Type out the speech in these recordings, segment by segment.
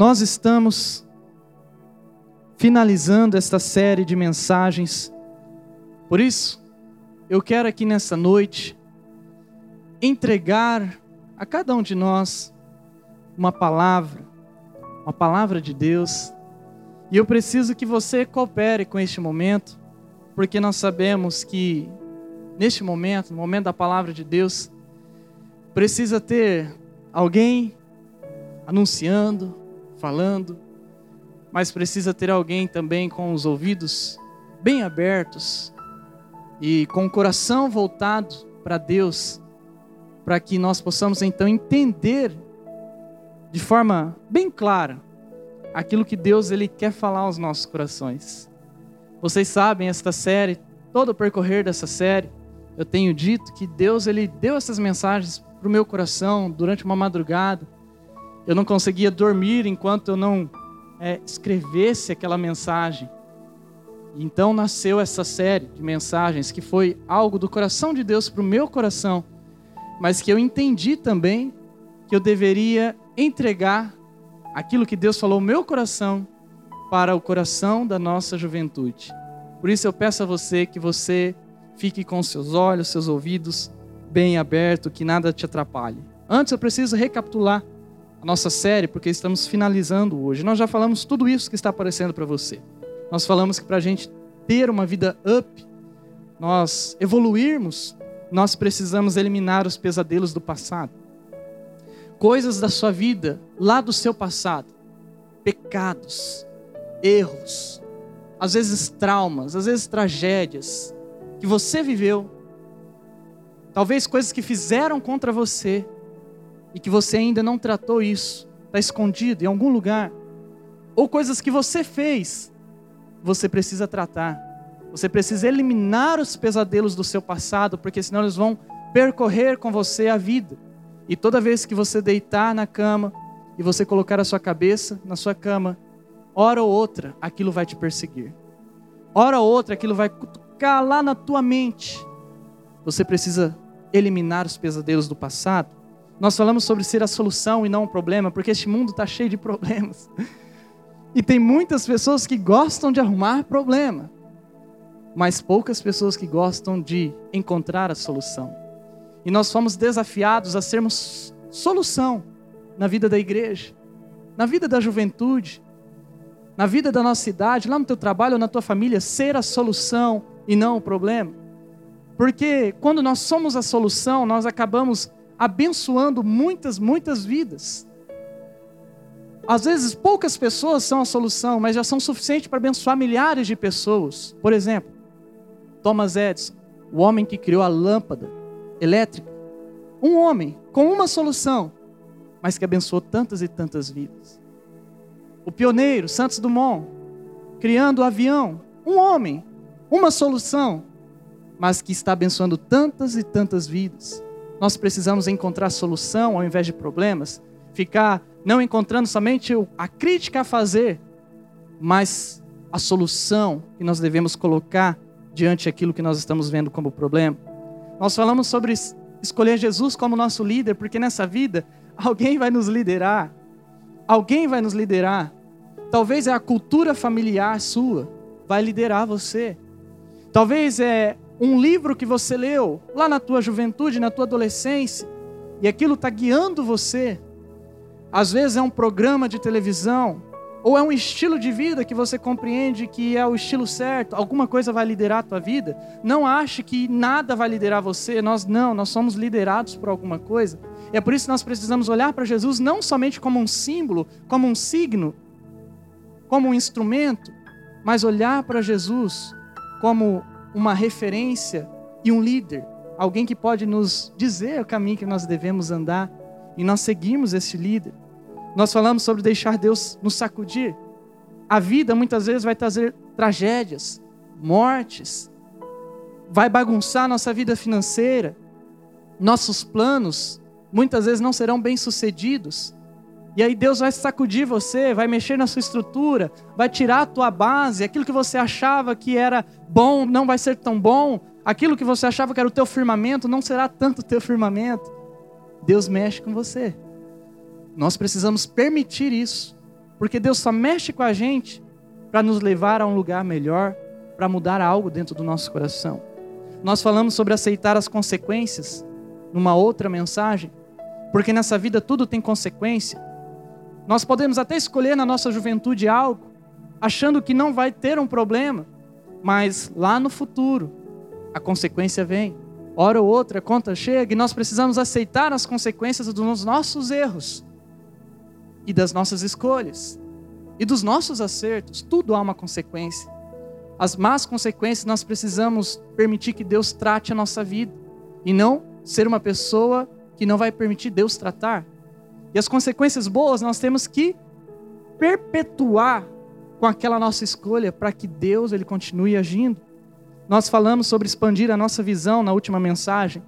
nós estamos finalizando esta série de mensagens. Por isso, eu quero aqui nessa noite entregar a cada um de nós uma palavra, uma palavra de Deus. E eu preciso que você coopere com este momento, porque nós sabemos que neste momento, no momento da palavra de Deus, precisa ter alguém anunciando, falando, mas precisa ter alguém também com os ouvidos bem abertos e com o coração voltado para Deus, para que nós possamos então entender de forma bem clara aquilo que Deus ele quer falar aos nossos corações. Vocês sabem esta série, todo o percorrer dessa série, eu tenho dito que Deus ele deu essas mensagens para o meu coração durante uma madrugada. Eu não conseguia dormir enquanto eu não é, escrevesse aquela mensagem. Então nasceu essa série de mensagens que foi algo do coração de Deus para o meu coração, mas que eu entendi também que eu deveria entregar aquilo que Deus falou no meu coração para o coração da nossa juventude. Por isso eu peço a você que você fique com seus olhos, seus ouvidos bem abertos, que nada te atrapalhe. Antes eu preciso recapitular a nossa série, porque estamos finalizando hoje. Nós já falamos tudo isso que está aparecendo para você. Nós falamos que para a gente ter uma vida up, nós evoluirmos, nós precisamos eliminar os pesadelos do passado. Coisas da sua vida, lá do seu passado, pecados, erros, às vezes traumas, às vezes tragédias, que você viveu, talvez coisas que fizeram contra você e que você ainda não tratou isso, está escondido em algum lugar, ou coisas que você fez, você precisa tratar. Você precisa eliminar os pesadelos do seu passado, porque senão eles vão percorrer com você a vida. E toda vez que você deitar na cama e você colocar a sua cabeça na sua cama, hora ou outra aquilo vai te perseguir. Hora ou outra aquilo vai ficar lá na tua mente. Você precisa eliminar os pesadelos do passado. Nós falamos sobre ser a solução e não o problema, porque este mundo está cheio de problemas. E tem muitas pessoas que gostam de arrumar problema, mas poucas pessoas que gostam de encontrar a solução. E nós fomos desafiados a sermos solução na vida da igreja, na vida da juventude, na vida da nossa cidade, lá no teu trabalho ou na tua família, ser a solução e não o problema. Porque quando nós somos a solução, nós acabamos abençoando muitas, muitas vidas. Às vezes, poucas pessoas são a solução, mas já são suficientes para abençoar milhares de pessoas. Por exemplo, Thomas Edison, o homem que criou a lâmpada elétrica. Um homem com uma solução, mas que abençoou tantas e tantas vidas. O pioneiro, Santos Dumont, criando o avião. Um homem uma solução, mas que está abençoando tantas e tantas vidas. Nós precisamos encontrar solução ao invés de problemas, ficar não encontrando somente a crítica a fazer, mas a solução que nós devemos colocar diante daquilo que nós estamos vendo como problema. Nós falamos sobre escolher Jesus como nosso líder, porque nessa vida alguém vai nos liderar. Alguém vai nos liderar. Talvez é a cultura familiar sua vai liderar você. Talvez é um livro que você leu lá na tua juventude, na tua adolescência, e aquilo está guiando você. Às vezes é um programa de televisão, ou é um estilo de vida que você compreende que é o estilo certo, alguma coisa vai liderar a tua vida. Não ache que nada vai liderar você, nós não, nós somos liderados por alguma coisa. E é por isso que nós precisamos olhar para Jesus não somente como um símbolo, como um signo, como um instrumento, mas olhar para Jesus como uma referência e um líder, alguém que pode nos dizer o caminho que nós devemos andar e nós seguimos esse líder. Nós falamos sobre deixar Deus nos sacudir. A vida muitas vezes vai trazer tragédias, mortes, vai bagunçar nossa vida financeira, nossos planos muitas vezes não serão bem-sucedidos. E aí Deus vai sacudir você, vai mexer na sua estrutura, vai tirar a tua base, aquilo que você achava que era bom não vai ser tão bom, aquilo que você achava que era o teu firmamento não será tanto o teu firmamento. Deus mexe com você. Nós precisamos permitir isso. Porque Deus só mexe com a gente para nos levar a um lugar melhor, para mudar algo dentro do nosso coração. Nós falamos sobre aceitar as consequências numa outra mensagem, porque nessa vida tudo tem consequência. Nós podemos até escolher na nossa juventude algo, achando que não vai ter um problema, mas lá no futuro a consequência vem. Hora ou outra a conta chega e nós precisamos aceitar as consequências dos nossos erros e das nossas escolhas e dos nossos acertos. Tudo há uma consequência. As más consequências nós precisamos permitir que Deus trate a nossa vida e não ser uma pessoa que não vai permitir Deus tratar. E as consequências boas nós temos que perpetuar com aquela nossa escolha para que Deus ele continue agindo. Nós falamos sobre expandir a nossa visão na última mensagem.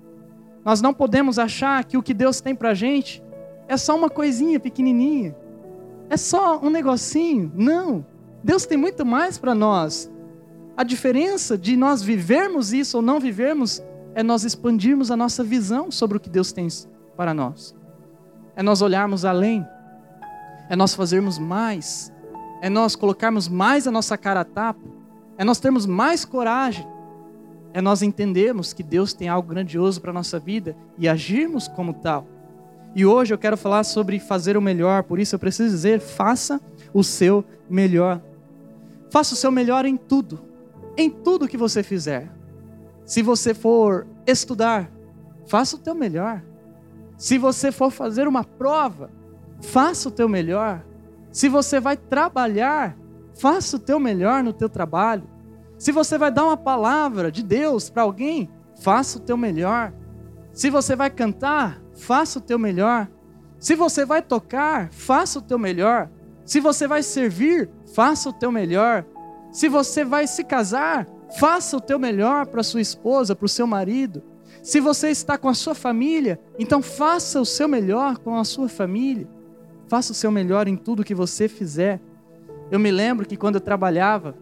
Nós não podemos achar que o que Deus tem para a gente é só uma coisinha pequenininha, é só um negocinho. Não, Deus tem muito mais para nós. A diferença de nós vivermos isso ou não vivermos é nós expandirmos a nossa visão sobre o que Deus tem para nós. É nós olharmos além, é nós fazermos mais, é nós colocarmos mais a nossa cara a tapa, é nós termos mais coragem, é nós entendermos que Deus tem algo grandioso para a nossa vida e agirmos como tal. E hoje eu quero falar sobre fazer o melhor, por isso eu preciso dizer: faça o seu melhor. Faça o seu melhor em tudo, em tudo que você fizer. Se você for estudar, faça o teu melhor. Se você for fazer uma prova, faça o teu melhor. Se você vai trabalhar, faça o teu melhor no teu trabalho. Se você vai dar uma palavra de Deus para alguém, faça o teu melhor. Se você vai cantar, faça o teu melhor. Se você vai tocar, faça o teu melhor. Se você vai servir, faça o teu melhor. Se você vai se casar, Faça o teu melhor para sua esposa, para o seu marido. Se você está com a sua família, então faça o seu melhor com a sua família. Faça o seu melhor em tudo que você fizer. Eu me lembro que quando eu trabalhava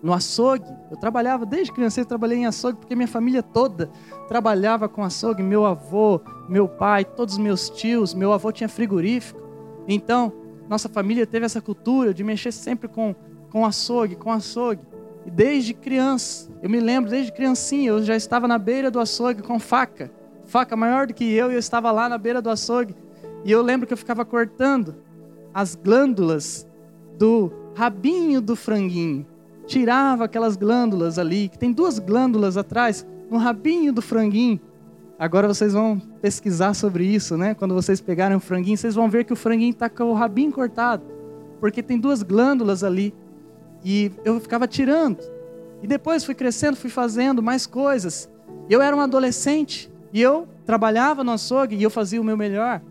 no açougue, eu trabalhava desde criança, eu trabalhei em açougue porque minha família toda trabalhava com açougue, meu avô, meu pai, todos os meus tios, meu avô tinha frigorífico. Então, nossa família teve essa cultura de mexer sempre com com açougue, com açougue. Desde criança, eu me lembro, desde criancinha, eu já estava na beira do açougue com faca. Faca maior do que eu, e eu estava lá na beira do açougue. E eu lembro que eu ficava cortando as glândulas do rabinho do franguinho. Tirava aquelas glândulas ali, que tem duas glândulas atrás, no rabinho do franguinho. Agora vocês vão pesquisar sobre isso, né? Quando vocês pegarem o franguinho, vocês vão ver que o franguinho está com o rabinho cortado, porque tem duas glândulas ali. E eu ficava tirando. E depois fui crescendo, fui fazendo mais coisas. Eu era um adolescente e eu trabalhava no açougue e eu fazia o meu melhor.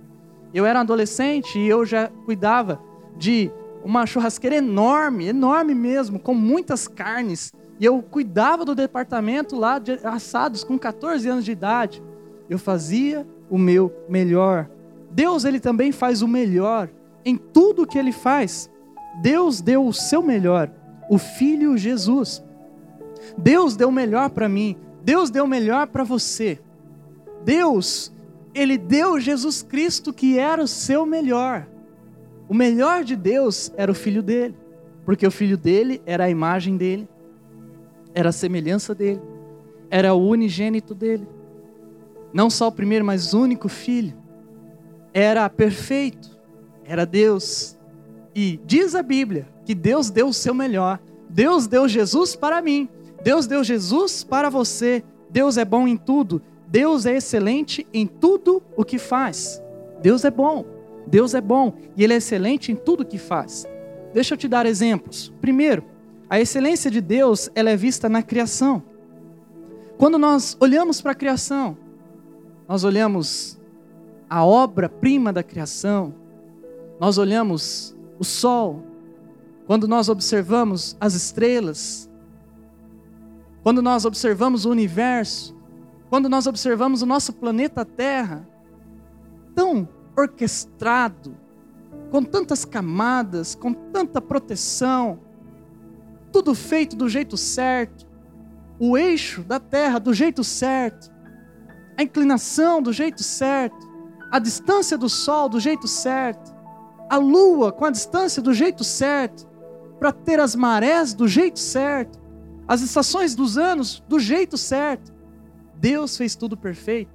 Eu era um adolescente e eu já cuidava de uma churrasqueira enorme, enorme mesmo, com muitas carnes. E eu cuidava do departamento lá de assados com 14 anos de idade. Eu fazia o meu melhor. Deus ele também faz o melhor em tudo que ele faz. Deus deu o seu melhor, o Filho Jesus. Deus deu o melhor para mim, Deus deu o melhor para você. Deus, Ele deu Jesus Cristo que era o seu melhor. O melhor de Deus era o Filho dele, porque o Filho dele era a imagem dele, era a semelhança dele, era o unigênito dele. Não só o primeiro, mas o único filho. Era perfeito, era Deus, e diz a Bíblia que Deus deu o seu melhor. Deus deu Jesus para mim. Deus deu Jesus para você. Deus é bom em tudo. Deus é excelente em tudo o que faz. Deus é bom. Deus é bom e Ele é excelente em tudo o que faz. Deixa eu te dar exemplos. Primeiro, a excelência de Deus ela é vista na criação. Quando nós olhamos para a criação, nós olhamos a obra-prima da criação, nós olhamos o sol, quando nós observamos as estrelas, quando nós observamos o universo, quando nós observamos o nosso planeta Terra, tão orquestrado, com tantas camadas, com tanta proteção, tudo feito do jeito certo, o eixo da Terra do jeito certo, a inclinação do jeito certo, a distância do Sol do jeito certo, a lua com a distância do jeito certo, para ter as marés do jeito certo, as estações dos anos do jeito certo. Deus fez tudo perfeito.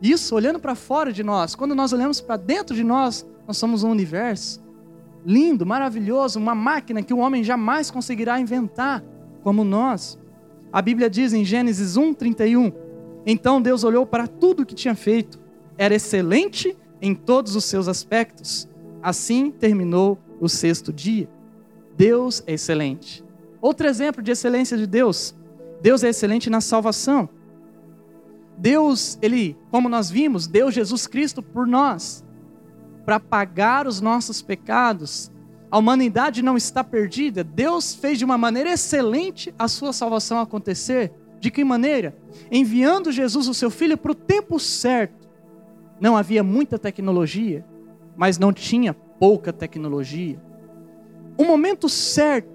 Isso olhando para fora de nós. Quando nós olhamos para dentro de nós, nós somos um universo lindo, maravilhoso, uma máquina que o homem jamais conseguirá inventar como nós. A Bíblia diz em Gênesis 1:31, então Deus olhou para tudo o que tinha feito, era excelente em todos os seus aspectos. Assim terminou o sexto dia. Deus é excelente. Outro exemplo de excelência de Deus: Deus é excelente na salvação. Deus, ele, como nós vimos, deu Jesus Cristo por nós, para pagar os nossos pecados. A humanidade não está perdida. Deus fez de uma maneira excelente a sua salvação acontecer. De que maneira? Enviando Jesus, o seu filho, para o tempo certo. Não havia muita tecnologia, mas não tinha pouca tecnologia. O momento certo,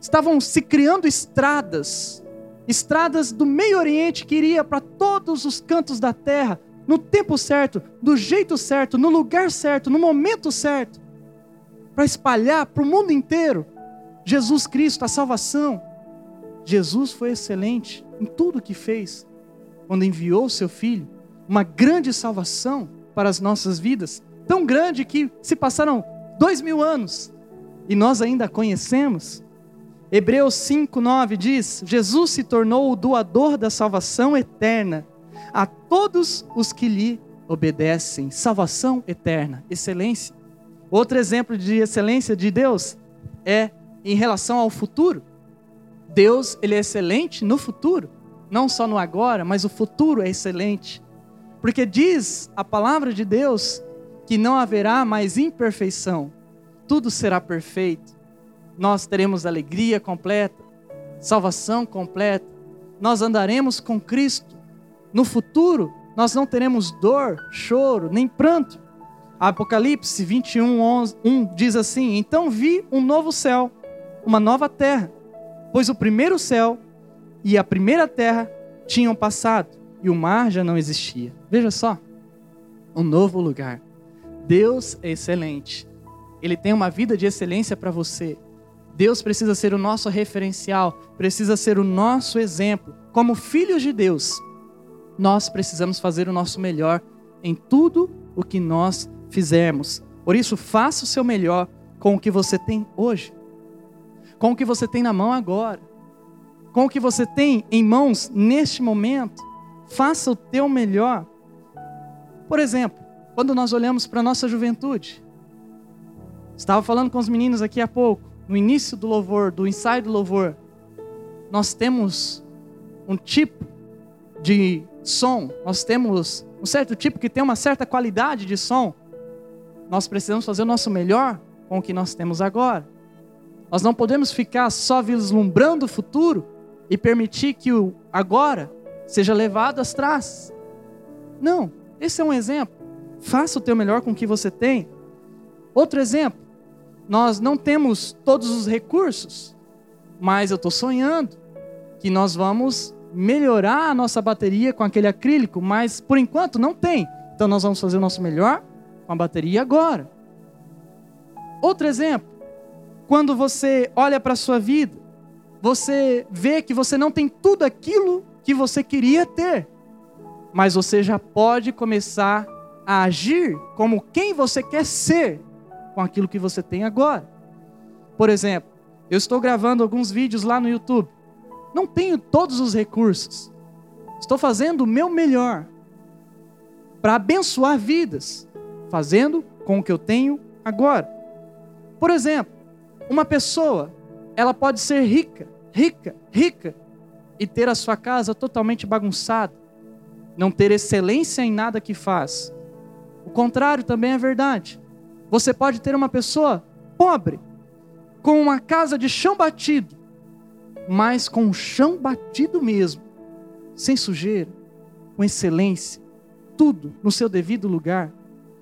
estavam se criando estradas, estradas do Meio Oriente que iria para todos os cantos da terra, no tempo certo, do jeito certo, no lugar certo, no momento certo, para espalhar para o mundo inteiro Jesus Cristo, a salvação. Jesus foi excelente em tudo o que fez, quando enviou o seu Filho, uma grande salvação para as nossas vidas tão grande que se passaram dois mil anos e nós ainda a conhecemos. Hebreus 5,9 diz: Jesus se tornou o doador da salvação eterna a todos os que lhe obedecem. Salvação eterna, excelência. Outro exemplo de excelência de Deus é em relação ao futuro. Deus, ele é excelente no futuro, não só no agora, mas o futuro é excelente. Porque diz a palavra de Deus que não haverá mais imperfeição, tudo será perfeito. Nós teremos alegria completa, salvação completa, nós andaremos com Cristo. No futuro, nós não teremos dor, choro, nem pranto. Apocalipse 21, 11, 1 diz assim: Então vi um novo céu, uma nova terra, pois o primeiro céu e a primeira terra tinham passado e o mar já não existia. Veja só, um novo lugar. Deus é excelente. Ele tem uma vida de excelência para você. Deus precisa ser o nosso referencial, precisa ser o nosso exemplo. Como filhos de Deus, nós precisamos fazer o nosso melhor em tudo o que nós fizermos. Por isso, faça o seu melhor com o que você tem hoje, com o que você tem na mão agora, com o que você tem em mãos neste momento. Faça o teu melhor. Por exemplo, quando nós olhamos para a nossa juventude. Estava falando com os meninos aqui há pouco, no início do louvor, do ensaio do louvor. Nós temos um tipo de som, nós temos um certo tipo que tem uma certa qualidade de som. Nós precisamos fazer o nosso melhor com o que nós temos agora. Nós não podemos ficar só vislumbrando o futuro e permitir que o agora seja levado às traças. Não, esse é um exemplo. Faça o teu melhor com o que você tem. Outro exemplo, nós não temos todos os recursos, mas eu estou sonhando que nós vamos melhorar a nossa bateria com aquele acrílico, mas por enquanto não tem. Então nós vamos fazer o nosso melhor com a bateria agora. Outro exemplo, quando você olha para a sua vida, você vê que você não tem tudo aquilo que você queria ter, mas você já pode começar a agir como quem você quer ser com aquilo que você tem agora. Por exemplo, eu estou gravando alguns vídeos lá no YouTube. Não tenho todos os recursos. Estou fazendo o meu melhor para abençoar vidas, fazendo com o que eu tenho agora. Por exemplo, uma pessoa, ela pode ser rica, rica, rica e ter a sua casa totalmente bagunçada, não ter excelência em nada que faz, o contrário também é verdade. Você pode ter uma pessoa pobre, com uma casa de chão batido, mas com o chão batido mesmo, sem sujeira, com excelência, tudo no seu devido lugar.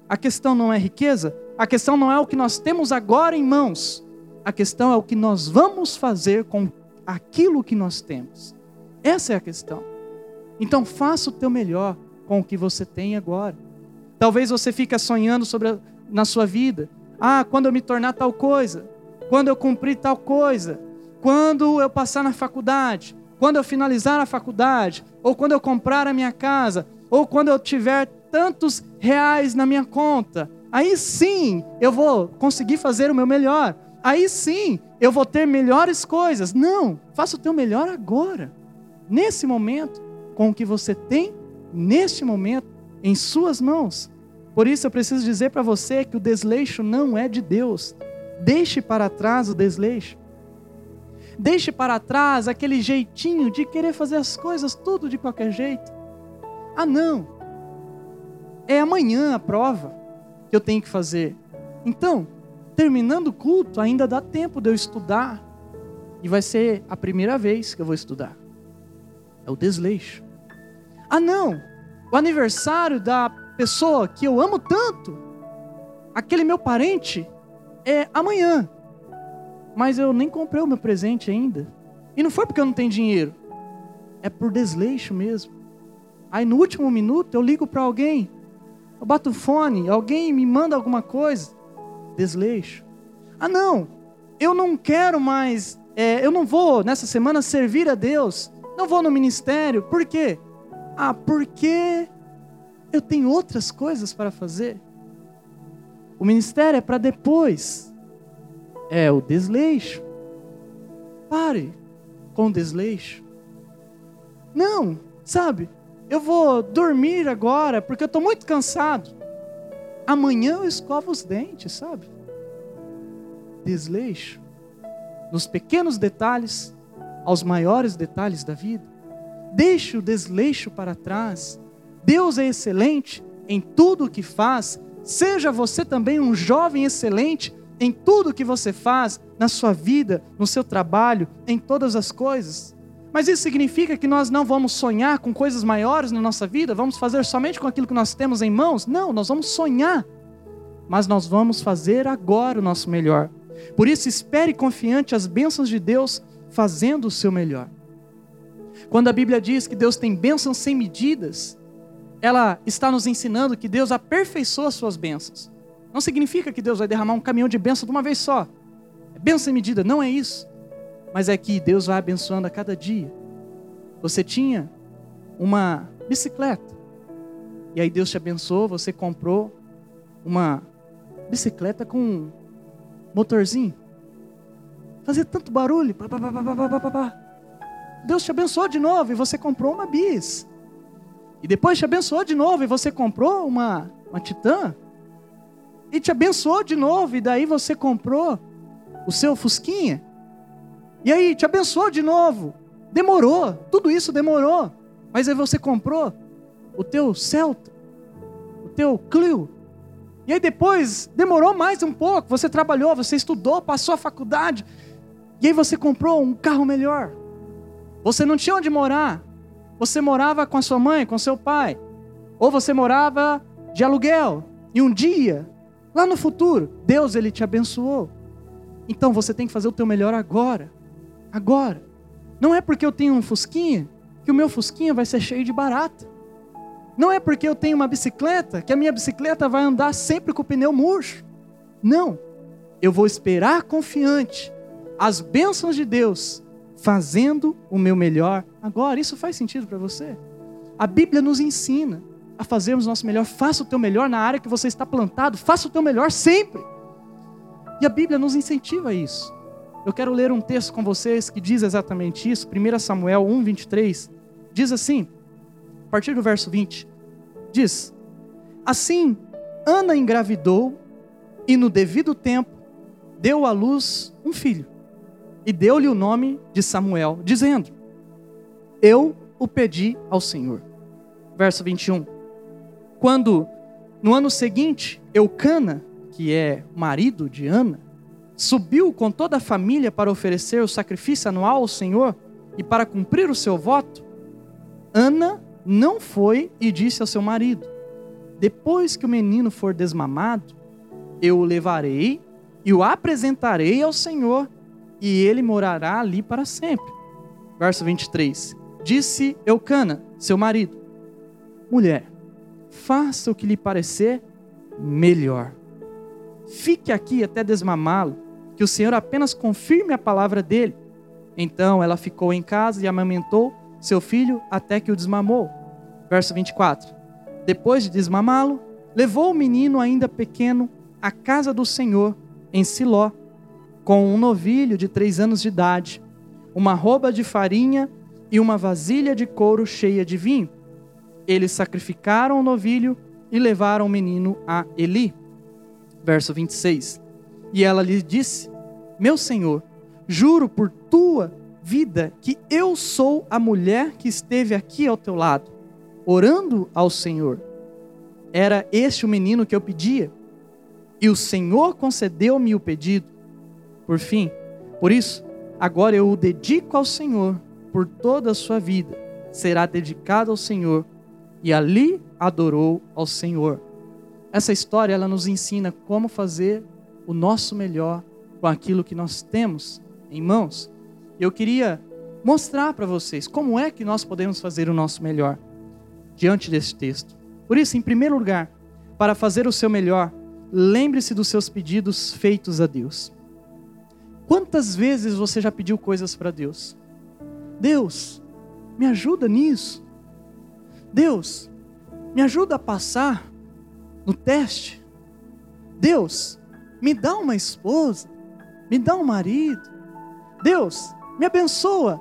A questão não é riqueza, a questão não é o que nós temos agora em mãos, a questão é o que nós vamos fazer com aquilo que nós temos. Essa é a questão. Então faça o teu melhor com o que você tem agora. Talvez você fique sonhando sobre a, na sua vida. Ah, quando eu me tornar tal coisa, quando eu cumprir tal coisa, quando eu passar na faculdade, quando eu finalizar a faculdade, ou quando eu comprar a minha casa, ou quando eu tiver tantos reais na minha conta, aí sim eu vou conseguir fazer o meu melhor. Aí sim eu vou ter melhores coisas. Não, faça o teu melhor agora, nesse momento, com o que você tem neste momento em suas mãos. Por isso eu preciso dizer para você que o desleixo não é de Deus. Deixe para trás o desleixo. Deixe para trás aquele jeitinho de querer fazer as coisas tudo de qualquer jeito. Ah, não. É amanhã a prova que eu tenho que fazer. Então, terminando o culto, ainda dá tempo de eu estudar. E vai ser a primeira vez que eu vou estudar. É o desleixo. Ah, não. O aniversário da pessoa que eu amo tanto, aquele meu parente, é amanhã mas eu nem comprei o meu presente ainda. E não foi porque eu não tenho dinheiro, é por desleixo mesmo. Aí no último minuto eu ligo para alguém, eu bato o fone, alguém me manda alguma coisa, desleixo. Ah, não, eu não quero mais, é, eu não vou nessa semana servir a Deus, não vou no ministério, por quê? Ah, porque eu tenho outras coisas para fazer. O ministério é para depois é o desleixo. Pare com o desleixo. Não, sabe? Eu vou dormir agora porque eu estou muito cansado. Amanhã eu escovo os dentes, sabe? Desleixo. Nos pequenos detalhes, aos maiores detalhes da vida. Deixe o desleixo para trás. Deus é excelente em tudo o que faz. Seja você também um jovem excelente em tudo que você faz, na sua vida, no seu trabalho, em todas as coisas. Mas isso significa que nós não vamos sonhar com coisas maiores na nossa vida? Vamos fazer somente com aquilo que nós temos em mãos? Não, nós vamos sonhar. Mas nós vamos fazer agora o nosso melhor. Por isso, espere confiante as bênçãos de Deus fazendo o seu melhor. Quando a Bíblia diz que Deus tem bênçãos sem medidas, ela está nos ensinando que Deus aperfeiçoa as suas bênçãos. Não significa que Deus vai derramar um caminhão de bênção de uma vez só. É bênção sem medida, não é isso. Mas é que Deus vai abençoando a cada dia. Você tinha uma bicicleta. E aí Deus te abençoou, você comprou uma bicicleta com motorzinho. Fazia tanto barulho. Pá, pá, pá, Deus te abençoou de novo e você comprou uma bis. E depois te abençoou de novo e você comprou uma, uma Titã e te abençoou de novo, e daí você comprou o seu Fusquinha. E aí te abençoou de novo. Demorou, tudo isso demorou. Mas aí você comprou o teu Celta, o teu Clio. E aí depois demorou mais um pouco, você trabalhou, você estudou, passou a faculdade. E aí você comprou um carro melhor. Você não tinha onde morar. Você morava com a sua mãe, com seu pai. Ou você morava de aluguel. E um dia Lá no futuro, Deus ele te abençoou. Então você tem que fazer o teu melhor agora. Agora. Não é porque eu tenho um fusquinha que o meu fusquinha vai ser cheio de barata. Não é porque eu tenho uma bicicleta que a minha bicicleta vai andar sempre com o pneu murcho. Não. Eu vou esperar confiante as bênçãos de Deus, fazendo o meu melhor agora. Isso faz sentido para você? A Bíblia nos ensina a fazermos o nosso melhor. Faça o teu melhor na área que você está plantado. Faça o teu melhor sempre. E a Bíblia nos incentiva a isso. Eu quero ler um texto com vocês que diz exatamente isso. 1 Samuel 1, 23. Diz assim, a partir do verso 20. Diz: Assim, Ana engravidou e no devido tempo deu à luz um filho. E deu-lhe o nome de Samuel, dizendo: Eu o pedi ao Senhor. Verso 21. Quando no ano seguinte, Eucana, que é marido de Ana, subiu com toda a família para oferecer o sacrifício anual ao Senhor e para cumprir o seu voto, Ana não foi e disse ao seu marido: Depois que o menino for desmamado, eu o levarei e o apresentarei ao Senhor, e ele morará ali para sempre. Verso 23. Disse Eucana, seu marido: Mulher, faça o que lhe parecer melhor. Fique aqui até desmamá-lo, que o Senhor apenas confirme a palavra dele. Então ela ficou em casa e amamentou seu filho até que o desmamou. Verso 24. Depois de desmamá-lo, levou o menino ainda pequeno à casa do Senhor, em Siló, com um novilho de três anos de idade, uma roupa de farinha e uma vasilha de couro cheia de vinho. Eles sacrificaram o novilho e levaram o menino a Eli. Verso 26. E ela lhe disse: Meu senhor, juro por tua vida que eu sou a mulher que esteve aqui ao teu lado, orando ao Senhor. Era este o menino que eu pedia, e o Senhor concedeu-me o pedido. Por fim, por isso, agora eu o dedico ao Senhor por toda a sua vida. Será dedicado ao Senhor e ali adorou ao Senhor. Essa história ela nos ensina como fazer o nosso melhor com aquilo que nós temos em mãos. Eu queria mostrar para vocês como é que nós podemos fazer o nosso melhor diante desse texto. Por isso, em primeiro lugar, para fazer o seu melhor, lembre-se dos seus pedidos feitos a Deus. Quantas vezes você já pediu coisas para Deus? Deus, me ajuda nisso. Deus, me ajuda a passar no teste. Deus, me dá uma esposa, me dá um marido. Deus, me abençoa,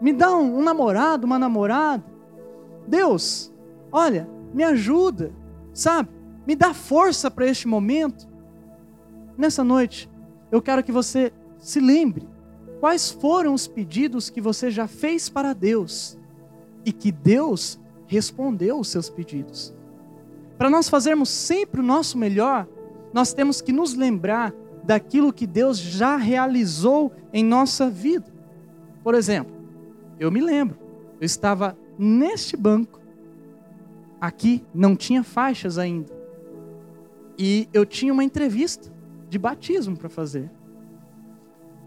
me dá um, um namorado, uma namorada. Deus, olha, me ajuda, sabe? Me dá força para este momento. Nessa noite, eu quero que você se lembre quais foram os pedidos que você já fez para Deus e que Deus respondeu os seus pedidos. Para nós fazermos sempre o nosso melhor, nós temos que nos lembrar daquilo que Deus já realizou em nossa vida. Por exemplo, eu me lembro, eu estava neste banco, aqui não tinha faixas ainda, e eu tinha uma entrevista de batismo para fazer.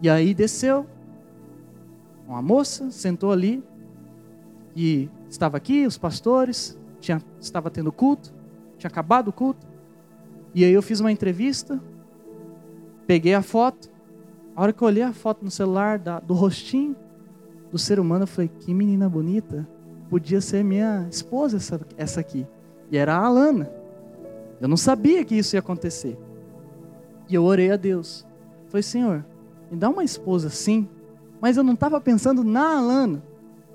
E aí desceu uma moça, sentou ali, e estava aqui, os pastores, tinha, estava tendo culto, tinha acabado o culto. E aí eu fiz uma entrevista, peguei a foto. A hora que eu olhei a foto no celular da, do rostinho do ser humano, eu falei: que menina bonita. Podia ser minha esposa essa, essa aqui. E era a Alana. Eu não sabia que isso ia acontecer. E eu orei a Deus. Falei: Senhor, me dá uma esposa assim. Mas eu não estava pensando na Alana.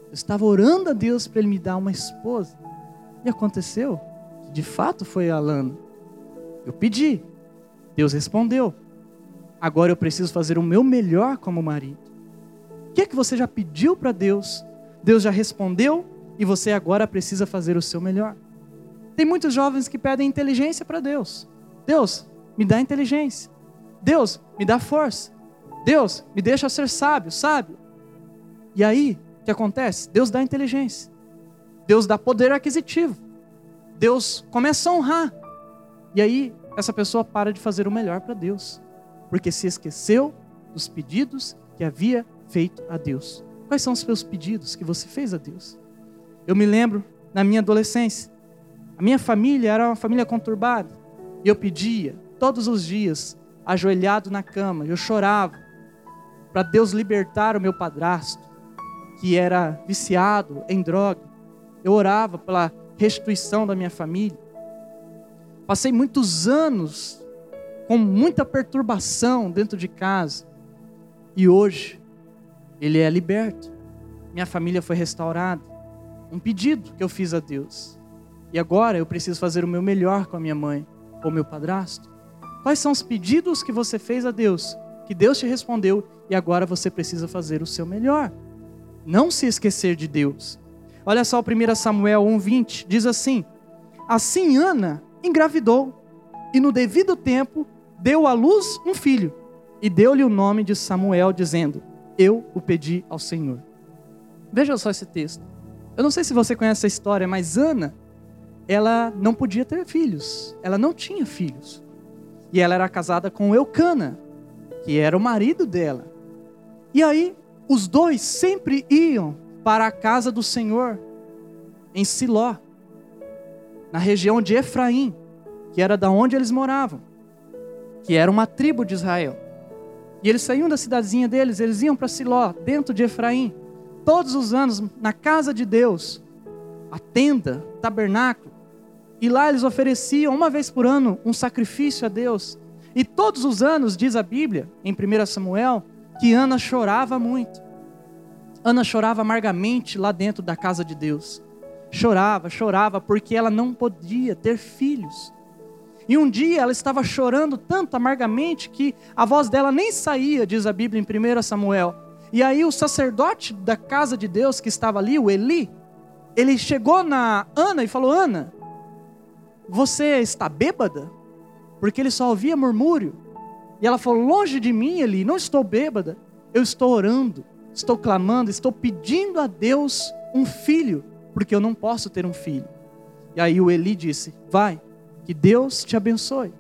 Eu estava orando a Deus para Ele me dar uma esposa. E aconteceu. De fato foi a Alana. Eu pedi. Deus respondeu. Agora eu preciso fazer o meu melhor como marido. O que é que você já pediu para Deus? Deus já respondeu e você agora precisa fazer o seu melhor. Tem muitos jovens que pedem inteligência para Deus. Deus, me dá inteligência. Deus, me dá força. Deus, me deixa ser sábio, sábio. E aí, o que acontece? Deus dá inteligência. Deus dá poder aquisitivo. Deus começa a honrar. E aí, essa pessoa para de fazer o melhor para Deus, porque se esqueceu dos pedidos que havia feito a Deus. Quais são os seus pedidos que você fez a Deus? Eu me lembro na minha adolescência, a minha família era uma família conturbada, e eu pedia todos os dias, ajoelhado na cama, eu chorava para Deus libertar o meu padrasto, que era viciado em droga. Eu orava pela restituição da minha família. Passei muitos anos com muita perturbação dentro de casa. E hoje, ele é liberto. Minha família foi restaurada. Um pedido que eu fiz a Deus. E agora eu preciso fazer o meu melhor com a minha mãe, com o meu padrasto. Quais são os pedidos que você fez a Deus, que Deus te respondeu e agora você precisa fazer o seu melhor? Não se esquecer de Deus. Olha só o 1 Samuel 1,20, diz assim: Assim Ana engravidou e no devido tempo deu à luz um filho e deu-lhe o nome de Samuel, dizendo: Eu o pedi ao Senhor. Veja só esse texto. Eu não sei se você conhece a história, mas Ana, ela não podia ter filhos. Ela não tinha filhos. E ela era casada com Eucana, que era o marido dela. E aí, os dois sempre iam para a casa do Senhor, em Siló, na região de Efraim, que era da onde eles moravam. que era uma tribo de Israel. E eles saíam da cidadezinha deles, eles iam para Siló, dentro de Efraim, todos os anos, na casa de Deus, a tenda, tabernáculo. E lá eles ofereciam, uma vez por ano, um sacrifício a Deus. E todos os anos, diz a Bíblia, em 1 Samuel, que Ana chorava muito. Ana chorava amargamente lá dentro da casa de Deus. Chorava, chorava, porque ela não podia ter filhos. E um dia ela estava chorando tanto amargamente que a voz dela nem saía, diz a Bíblia em 1 Samuel. E aí o sacerdote da casa de Deus que estava ali, o Eli, ele chegou na Ana e falou: Ana, você está bêbada? Porque ele só ouvia murmúrio. E ela falou: Longe de mim, Eli, não estou bêbada. Eu estou orando, estou clamando, estou pedindo a Deus um filho, porque eu não posso ter um filho. E aí o Eli disse: Vai, que Deus te abençoe.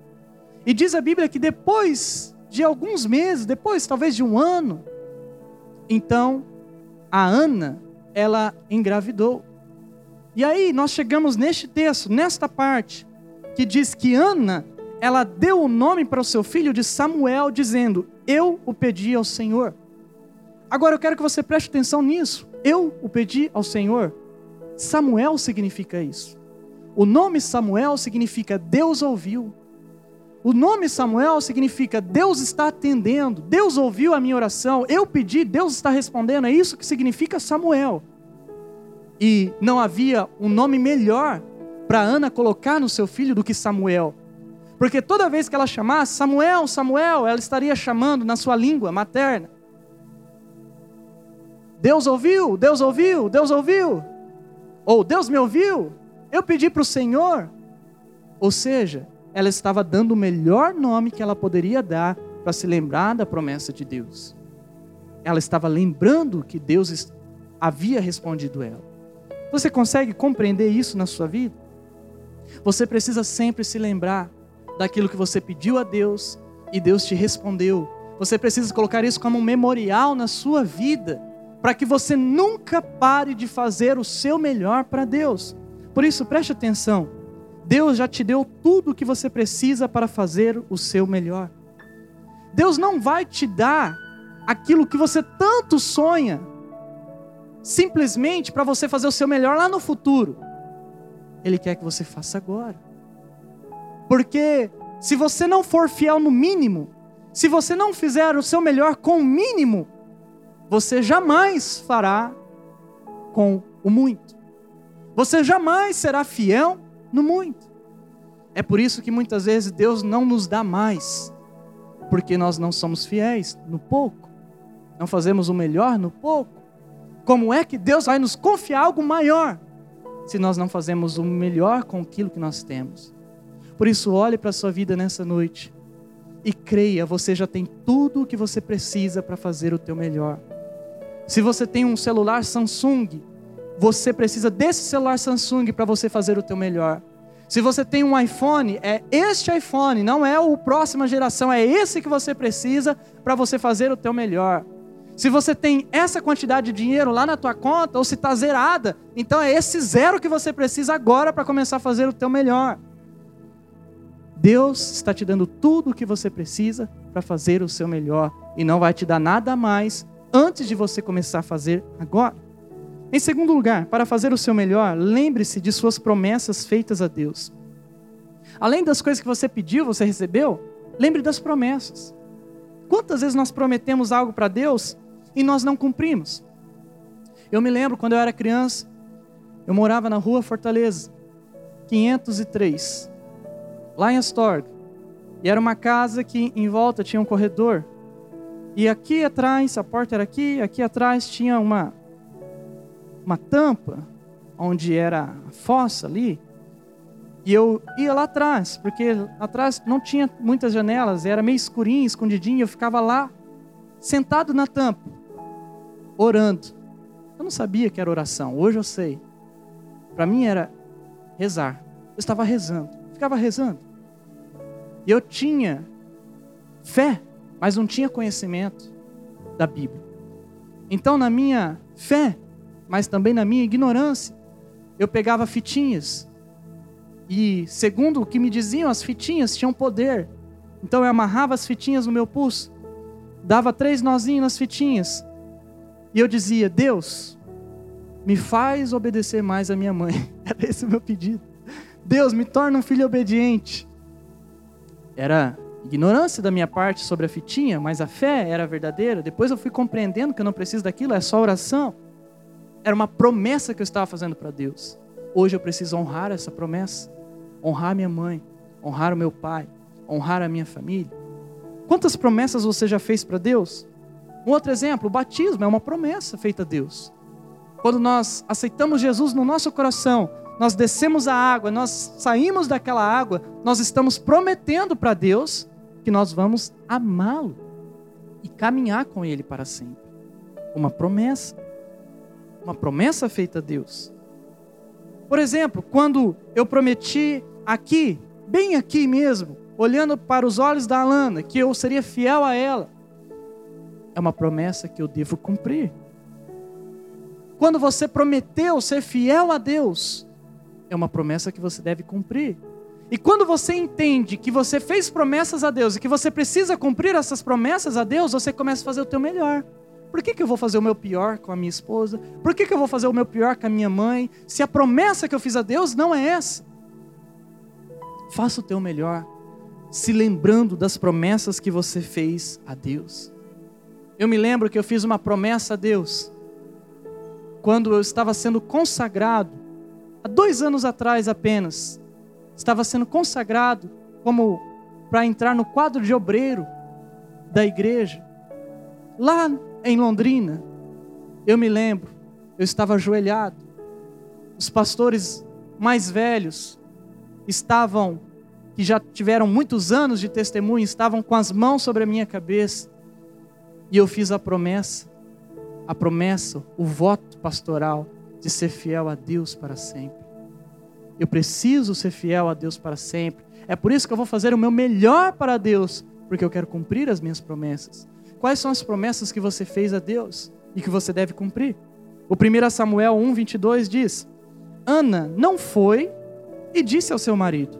E diz a Bíblia que depois de alguns meses, depois talvez de um ano, então a Ana, ela engravidou. E aí nós chegamos neste texto, nesta parte, que diz que Ana, ela deu o nome para o seu filho de Samuel, dizendo: Eu o pedi ao Senhor. Agora eu quero que você preste atenção nisso. Eu o pedi ao Senhor. Samuel significa isso. O nome Samuel significa Deus ouviu. O nome Samuel significa Deus está atendendo, Deus ouviu a minha oração, eu pedi, Deus está respondendo, é isso que significa Samuel. E não havia um nome melhor para Ana colocar no seu filho do que Samuel. Porque toda vez que ela chamasse Samuel, Samuel, ela estaria chamando na sua língua materna. Deus ouviu, Deus ouviu, Deus ouviu. Ou Deus me ouviu, eu pedi para o Senhor. Ou seja, ela estava dando o melhor nome que ela poderia dar para se lembrar da promessa de Deus. Ela estava lembrando que Deus havia respondido ela. Você consegue compreender isso na sua vida? Você precisa sempre se lembrar daquilo que você pediu a Deus e Deus te respondeu. Você precisa colocar isso como um memorial na sua vida, para que você nunca pare de fazer o seu melhor para Deus. Por isso, preste atenção. Deus já te deu tudo o que você precisa para fazer o seu melhor. Deus não vai te dar aquilo que você tanto sonha, simplesmente para você fazer o seu melhor lá no futuro. Ele quer que você faça agora. Porque se você não for fiel no mínimo, se você não fizer o seu melhor com o mínimo, você jamais fará com o muito. Você jamais será fiel no muito. É por isso que muitas vezes Deus não nos dá mais, porque nós não somos fiéis no pouco, não fazemos o melhor no pouco. Como é que Deus vai nos confiar algo maior se nós não fazemos o melhor com aquilo que nós temos? Por isso, olhe para a sua vida nessa noite e creia, você já tem tudo o que você precisa para fazer o teu melhor. Se você tem um celular Samsung, você precisa desse celular Samsung para você fazer o teu melhor. Se você tem um iPhone, é este iPhone, não é o próxima geração, é esse que você precisa para você fazer o teu melhor. Se você tem essa quantidade de dinheiro lá na tua conta, ou se está zerada, então é esse zero que você precisa agora para começar a fazer o teu melhor. Deus está te dando tudo o que você precisa para fazer o seu melhor e não vai te dar nada mais antes de você começar a fazer agora. Em segundo lugar, para fazer o seu melhor, lembre-se de suas promessas feitas a Deus. Além das coisas que você pediu, você recebeu, lembre das promessas. Quantas vezes nós prometemos algo para Deus e nós não cumprimos? Eu me lembro quando eu era criança, eu morava na rua Fortaleza, 503, lá em Astorga. E era uma casa que em volta tinha um corredor. E aqui atrás, a porta era aqui, aqui atrás tinha uma, uma tampa, onde era a fossa ali, e eu ia lá atrás, porque atrás não tinha muitas janelas, era meio escurinho, escondidinho, eu ficava lá, sentado na tampa, orando. Eu não sabia que era oração, hoje eu sei. Para mim era rezar. Eu estava rezando, ficava rezando. E eu tinha fé, mas não tinha conhecimento da Bíblia. Então, na minha fé, mas também na minha ignorância, eu pegava fitinhas. E, segundo o que me diziam, as fitinhas tinham poder Então eu amarrava as fitinhas no meu pulso, dava três nozinhos nas fitinhas, e eu dizia: Deus, me faz obedecer mais a minha mãe. Era esse o meu pedido. Deus, me torna um filho obediente. Era ignorância da minha parte sobre a fitinha, mas a fé era verdadeira. Depois eu fui compreendendo que eu não preciso daquilo, é só oração. Era uma promessa que eu estava fazendo para Deus. Hoje eu preciso honrar essa promessa, honrar minha mãe, honrar o meu pai, honrar a minha família. Quantas promessas você já fez para Deus? Um outro exemplo, o batismo é uma promessa feita a Deus. Quando nós aceitamos Jesus no nosso coração, nós descemos a água, nós saímos daquela água, nós estamos prometendo para Deus que nós vamos amá-lo e caminhar com Ele para sempre. Uma promessa. Uma promessa feita a Deus. Por exemplo, quando eu prometi aqui, bem aqui mesmo, olhando para os olhos da Alana, que eu seria fiel a ela, é uma promessa que eu devo cumprir. Quando você prometeu ser fiel a Deus, é uma promessa que você deve cumprir. E quando você entende que você fez promessas a Deus e que você precisa cumprir essas promessas a Deus, você começa a fazer o teu melhor. Por que, que eu vou fazer o meu pior com a minha esposa? Por que, que eu vou fazer o meu pior com a minha mãe? Se a promessa que eu fiz a Deus não é essa. Faça o teu melhor, se lembrando das promessas que você fez a Deus. Eu me lembro que eu fiz uma promessa a Deus quando eu estava sendo consagrado, há dois anos atrás apenas, estava sendo consagrado como para entrar no quadro de obreiro da igreja, lá em Londrina. Eu me lembro, eu estava ajoelhado, os pastores mais velhos estavam, que já tiveram muitos anos de testemunho, estavam com as mãos sobre a minha cabeça, e eu fiz a promessa a promessa, o voto pastoral de ser fiel a Deus para sempre. Eu preciso ser fiel a Deus para sempre. É por isso que eu vou fazer o meu melhor para Deus, porque eu quero cumprir as minhas promessas. Quais são as promessas que você fez a Deus e que você deve cumprir? O 1 Samuel 1:22 diz: Ana não foi e disse ao seu marido: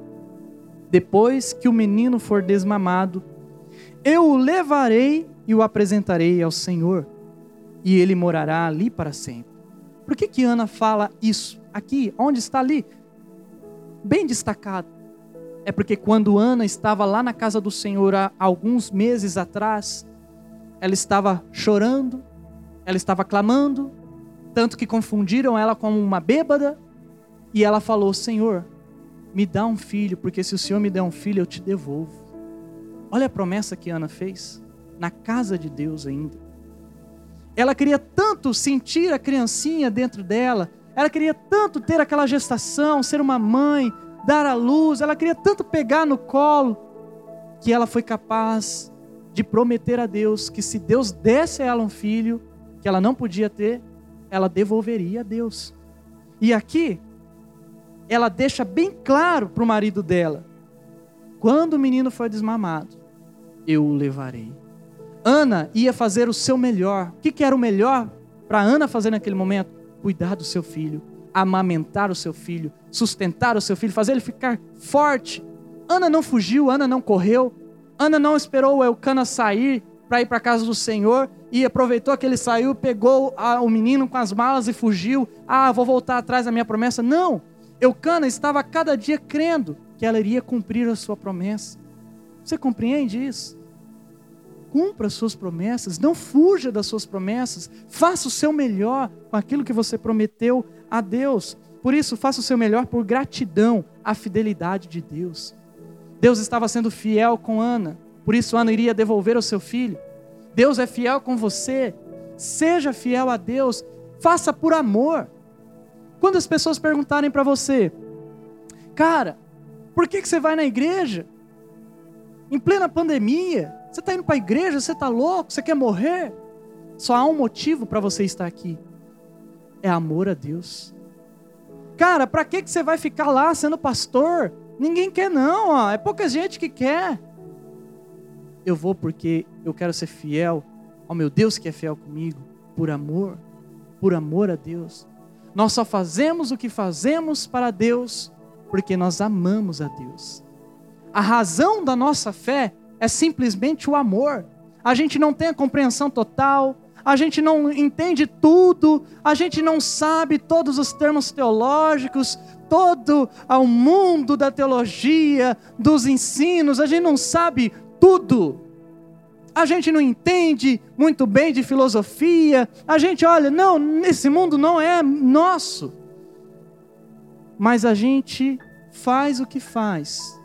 Depois que o menino for desmamado, eu o levarei e o apresentarei ao Senhor e ele morará ali para sempre. Por que, que Ana fala isso aqui? Onde está ali? Bem destacado. É porque quando Ana estava lá na casa do Senhor há alguns meses atrás, ela estava chorando, ela estava clamando, tanto que confundiram ela com uma bêbada, e ela falou: Senhor, me dá um filho, porque se o Senhor me der um filho, eu te devolvo. Olha a promessa que Ana fez, na casa de Deus ainda. Ela queria tanto sentir a criancinha dentro dela, ela queria tanto ter aquela gestação, ser uma mãe, dar à luz, ela queria tanto pegar no colo, que ela foi capaz de prometer a Deus que se Deus desse a ela um filho que ela não podia ter, ela devolveria a Deus. E aqui, ela deixa bem claro para o marido dela: quando o menino for desmamado, eu o levarei. Ana ia fazer o seu melhor. O que, era o melhor para Ana fazer naquele momento? Cuidar do seu filho, amamentar o seu filho, sustentar o seu filho, fazer ele ficar forte. Ana não fugiu, Ana não correu, Ana não esperou o Elcana sair para ir para a casa do Senhor e aproveitou que ele saiu, pegou o menino com as malas e fugiu. Ah, vou voltar atrás da minha promessa. Não, Eucana estava cada dia crendo que ela iria cumprir a sua promessa. Você compreende isso? Cumpra as suas promessas, não fuja das suas promessas, faça o seu melhor com aquilo que você prometeu a Deus. Por isso, faça o seu melhor por gratidão à fidelidade de Deus. Deus estava sendo fiel com Ana, por isso Ana iria devolver o seu filho. Deus é fiel com você, seja fiel a Deus, faça por amor. Quando as pessoas perguntarem para você, cara, por que, que você vai na igreja? Em plena pandemia, você está indo para a igreja, você está louco, você quer morrer. Só há um motivo para você estar aqui: é amor a Deus. Cara, para que, que você vai ficar lá sendo pastor? Ninguém quer, não, ó. é pouca gente que quer. Eu vou porque eu quero ser fiel ao meu Deus que é fiel comigo, por amor, por amor a Deus. Nós só fazemos o que fazemos para Deus porque nós amamos a Deus. A razão da nossa fé é simplesmente o amor. A gente não tem a compreensão total, a gente não entende tudo, a gente não sabe todos os termos teológicos, todo o mundo da teologia, dos ensinos, a gente não sabe tudo. A gente não entende muito bem de filosofia, a gente olha, não, esse mundo não é nosso. Mas a gente faz o que faz.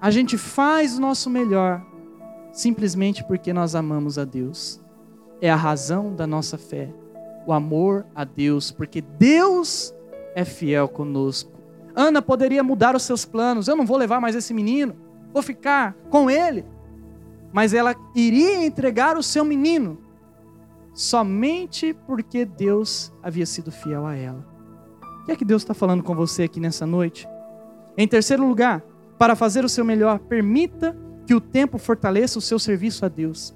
A gente faz o nosso melhor simplesmente porque nós amamos a Deus é a razão da nossa fé, o amor a Deus, porque Deus é fiel conosco. Ana poderia mudar os seus planos, eu não vou levar mais esse menino, vou ficar com ele. Mas ela iria entregar o seu menino somente porque Deus havia sido fiel a ela. O que é que Deus está falando com você aqui nessa noite? Em terceiro lugar, para fazer o seu melhor, permita que o tempo fortaleça o seu serviço a Deus.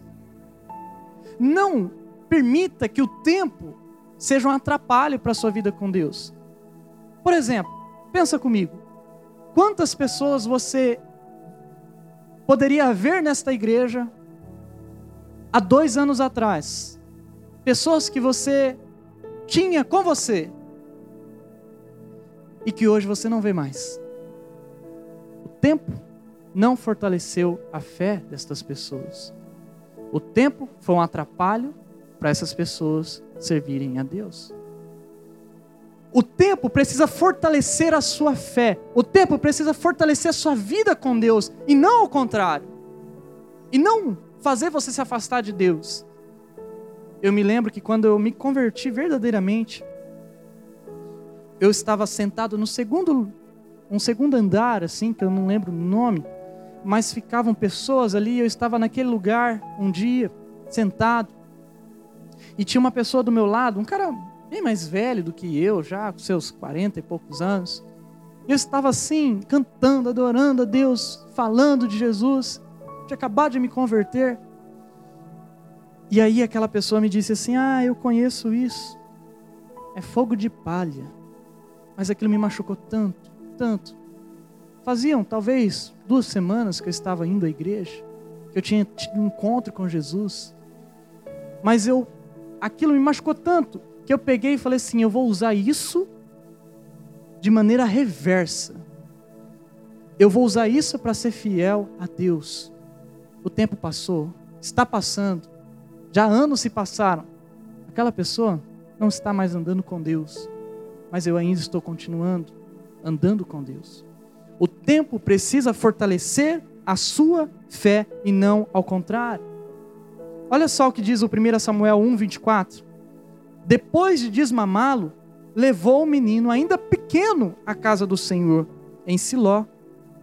Não permita que o tempo seja um atrapalho para a sua vida com Deus. Por exemplo, pensa comigo. Quantas pessoas você poderia ver nesta igreja há dois anos atrás? Pessoas que você tinha com você e que hoje você não vê mais. Tempo não fortaleceu a fé destas pessoas. O tempo foi um atrapalho para essas pessoas servirem a Deus. O tempo precisa fortalecer a sua fé. O tempo precisa fortalecer a sua vida com Deus e não o contrário. E não fazer você se afastar de Deus. Eu me lembro que quando eu me converti verdadeiramente, eu estava sentado no segundo um segundo andar assim, que eu não lembro o nome, mas ficavam pessoas ali. Eu estava naquele lugar um dia, sentado, e tinha uma pessoa do meu lado, um cara bem mais velho do que eu, já com seus 40 e poucos anos. Eu estava assim, cantando, adorando a Deus, falando de Jesus. Tinha acabado de me converter. E aí aquela pessoa me disse assim: Ah, eu conheço isso. É fogo de palha. Mas aquilo me machucou tanto, tanto. Faziam talvez duas semanas que eu estava indo à igreja, que eu tinha tido um encontro com Jesus, mas eu, aquilo me machucou tanto que eu peguei e falei assim: eu vou usar isso de maneira reversa. Eu vou usar isso para ser fiel a Deus. O tempo passou, está passando, já anos se passaram. Aquela pessoa não está mais andando com Deus, mas eu ainda estou continuando andando com Deus. O tempo precisa fortalecer a sua fé e não ao contrário. Olha só o que diz o 1 Samuel 1, 24. Depois de desmamá-lo, levou o menino, ainda pequeno, à casa do Senhor, em Siló,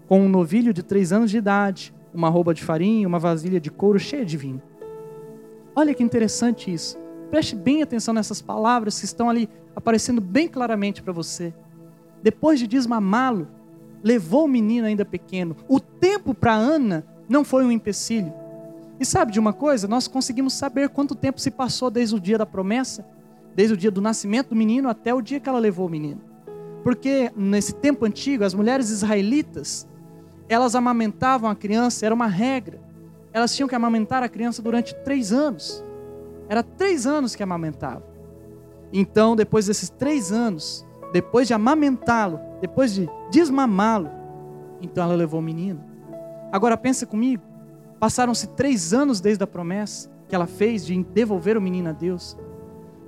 com um novilho de três anos de idade, uma roupa de farinha, uma vasilha de couro cheia de vinho. Olha que interessante isso. Preste bem atenção nessas palavras que estão ali aparecendo bem claramente para você. Depois de desmamá-lo, levou o menino ainda pequeno. O tempo para Ana não foi um empecilho. E sabe de uma coisa? Nós conseguimos saber quanto tempo se passou desde o dia da promessa, desde o dia do nascimento do menino até o dia que ela levou o menino. Porque nesse tempo antigo, as mulheres israelitas, elas amamentavam a criança, era uma regra. Elas tinham que amamentar a criança durante três anos. Era três anos que amamentavam. Então, depois desses três anos, depois de amamentá-lo, depois de desmamá-lo, então ela levou o menino. Agora pensa comigo, passaram-se três anos desde a promessa que ela fez de devolver o menino a Deus.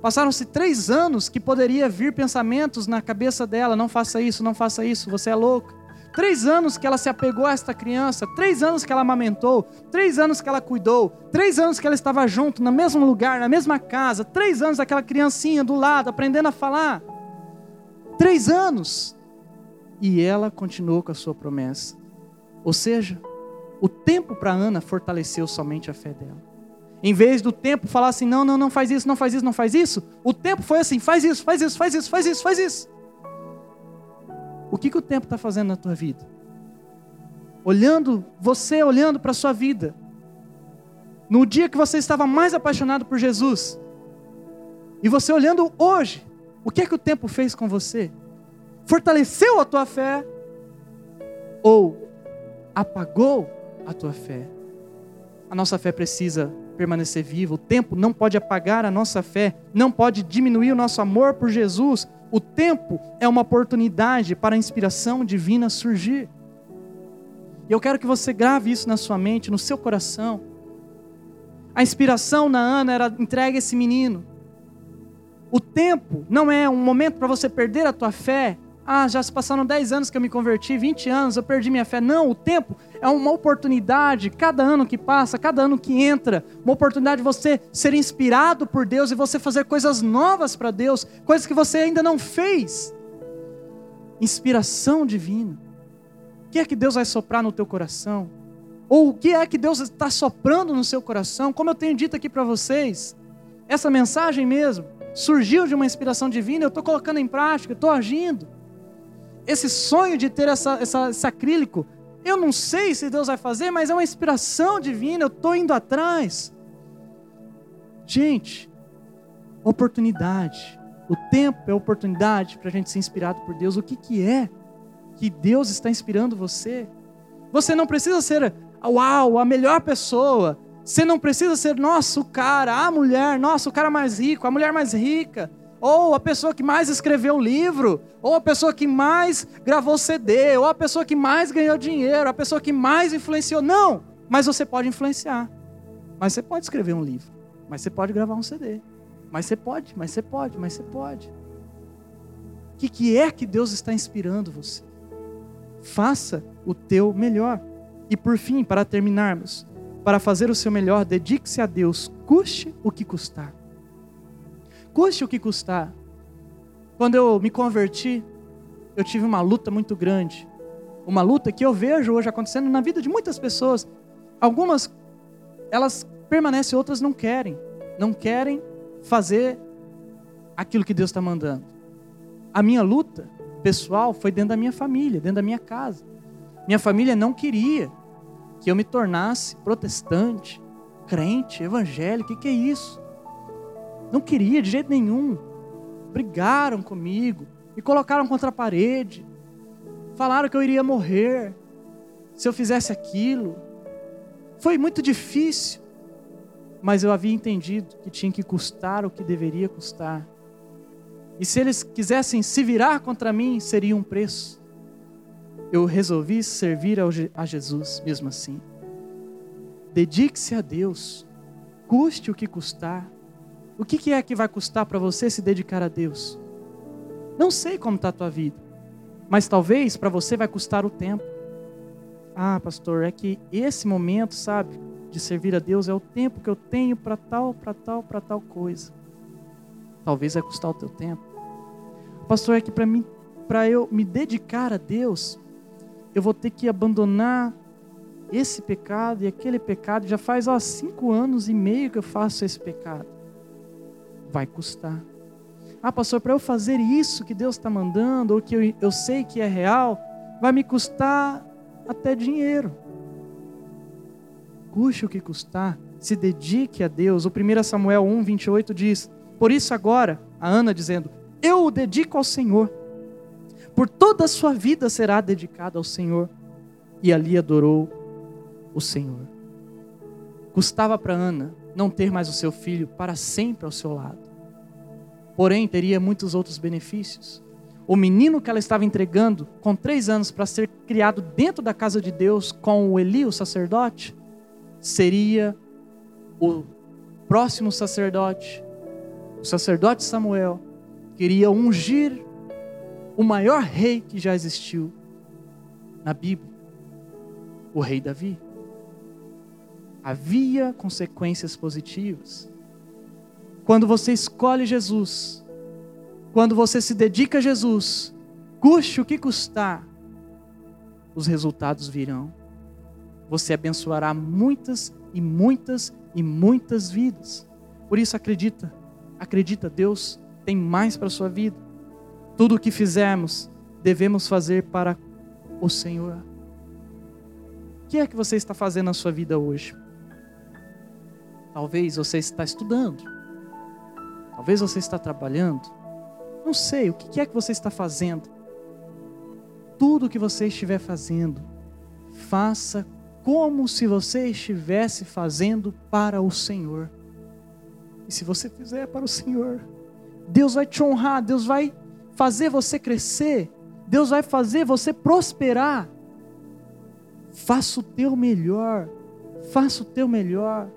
Passaram-se três anos que poderia vir pensamentos na cabeça dela: não faça isso, não faça isso, você é louca. Três anos que ela se apegou a esta criança, três anos que ela amamentou, três anos que ela cuidou, três anos que ela estava junto, no mesmo lugar, na mesma casa, três anos aquela criancinha do lado, aprendendo a falar. Três anos. E ela continuou com a sua promessa. Ou seja, o tempo para Ana fortaleceu somente a fé dela. Em vez do tempo falar assim, não, não, não faz isso, não faz isso, não faz isso, o tempo foi assim, faz isso, faz isso, faz isso, faz isso, faz isso. O que, que o tempo está fazendo na tua vida? Olhando, você olhando para a sua vida, no dia que você estava mais apaixonado por Jesus, e você olhando hoje, o que é que o tempo fez com você? Fortaleceu a tua fé ou apagou a tua fé. A nossa fé precisa permanecer viva. O tempo não pode apagar a nossa fé, não pode diminuir o nosso amor por Jesus. O tempo é uma oportunidade para a inspiração divina surgir. E eu quero que você grave isso na sua mente, no seu coração. A inspiração na Ana era entregue esse menino. O tempo não é um momento para você perder a tua fé, ah, já se passaram 10 anos que eu me converti, 20 anos, eu perdi minha fé. Não, o tempo é uma oportunidade, cada ano que passa, cada ano que entra, uma oportunidade de você ser inspirado por Deus e você fazer coisas novas para Deus, coisas que você ainda não fez. Inspiração divina. O que é que Deus vai soprar no teu coração? Ou o que é que Deus está soprando no seu coração? Como eu tenho dito aqui para vocês, essa mensagem mesmo surgiu de uma inspiração divina, eu estou colocando em prática, estou agindo esse sonho de ter essa, essa, esse acrílico, eu não sei se Deus vai fazer, mas é uma inspiração divina, eu estou indo atrás. Gente, oportunidade. O tempo é oportunidade para a gente ser inspirado por Deus. O que, que é que Deus está inspirando você? Você não precisa ser, uau, a melhor pessoa. Você não precisa ser, nossa, o cara, a mulher, nossa, o cara mais rico, a mulher mais rica ou a pessoa que mais escreveu livro, ou a pessoa que mais gravou CD, ou a pessoa que mais ganhou dinheiro, a pessoa que mais influenciou. Não, mas você pode influenciar. Mas você pode escrever um livro, mas você pode gravar um CD. Mas você pode, mas você pode, mas você pode. O que, que é que Deus está inspirando você? Faça o teu melhor. E por fim, para terminarmos, para fazer o seu melhor, dedique-se a Deus, custe o que custar custe o que custar. Quando eu me converti, eu tive uma luta muito grande. Uma luta que eu vejo hoje acontecendo na vida de muitas pessoas. Algumas, elas permanecem, outras não querem. Não querem fazer aquilo que Deus está mandando. A minha luta pessoal foi dentro da minha família, dentro da minha casa. Minha família não queria que eu me tornasse protestante, crente, evangélico. O que, é isso? Não queria de jeito nenhum. Brigaram comigo, me colocaram contra a parede. Falaram que eu iria morrer se eu fizesse aquilo. Foi muito difícil, mas eu havia entendido que tinha que custar o que deveria custar. E se eles quisessem se virar contra mim, seria um preço. Eu resolvi servir a Jesus mesmo assim. Dedique-se a Deus, custe o que custar. O que é que vai custar para você se dedicar a Deus? Não sei como está a tua vida, mas talvez para você vai custar o tempo. Ah, pastor, é que esse momento, sabe, de servir a Deus é o tempo que eu tenho para tal, para tal, para tal coisa. Talvez vai custar o teu tempo. Pastor, é que para mim, para eu me dedicar a Deus, eu vou ter que abandonar esse pecado e aquele pecado. Já faz ó, cinco anos e meio que eu faço esse pecado vai custar. Ah, pastor, para eu fazer isso que Deus está mandando, ou que eu, eu sei que é real, vai me custar até dinheiro. Custe o que custar, se dedique a Deus. O 1 Samuel 1, 28 diz: Por isso agora, a Ana dizendo: Eu o dedico ao Senhor. Por toda a sua vida será dedicada ao Senhor. E ali adorou o Senhor. Custava para Ana não ter mais o seu filho para sempre ao seu lado. Porém, teria muitos outros benefícios. O menino que ela estava entregando, com três anos, para ser criado dentro da casa de Deus com o Eli, o sacerdote, seria o próximo sacerdote, o sacerdote Samuel, queria ungir o maior rei que já existiu na Bíblia, o rei Davi havia consequências positivas. Quando você escolhe Jesus, quando você se dedica a Jesus, custe o que custar, os resultados virão. Você abençoará muitas e muitas e muitas vidas. Por isso acredita, acredita, Deus tem mais para sua vida. Tudo o que fizermos, devemos fazer para o Senhor. O que é que você está fazendo na sua vida hoje? Talvez você está estudando. Talvez você está trabalhando. Não sei o que é que você está fazendo. Tudo o que você estiver fazendo, faça como se você estivesse fazendo para o Senhor. E se você fizer para o Senhor, Deus vai te honrar, Deus vai fazer você crescer, Deus vai fazer você prosperar. Faça o teu melhor, faça o teu melhor.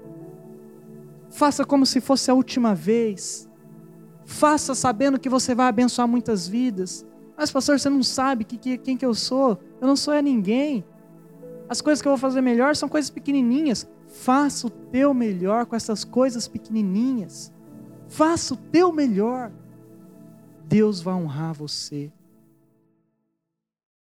Faça como se fosse a última vez. Faça sabendo que você vai abençoar muitas vidas. Mas, pastor, você não sabe que, que, quem que eu sou. Eu não sou é ninguém. As coisas que eu vou fazer melhor são coisas pequenininhas. Faça o teu melhor com essas coisas pequenininhas. Faça o teu melhor. Deus vai honrar você.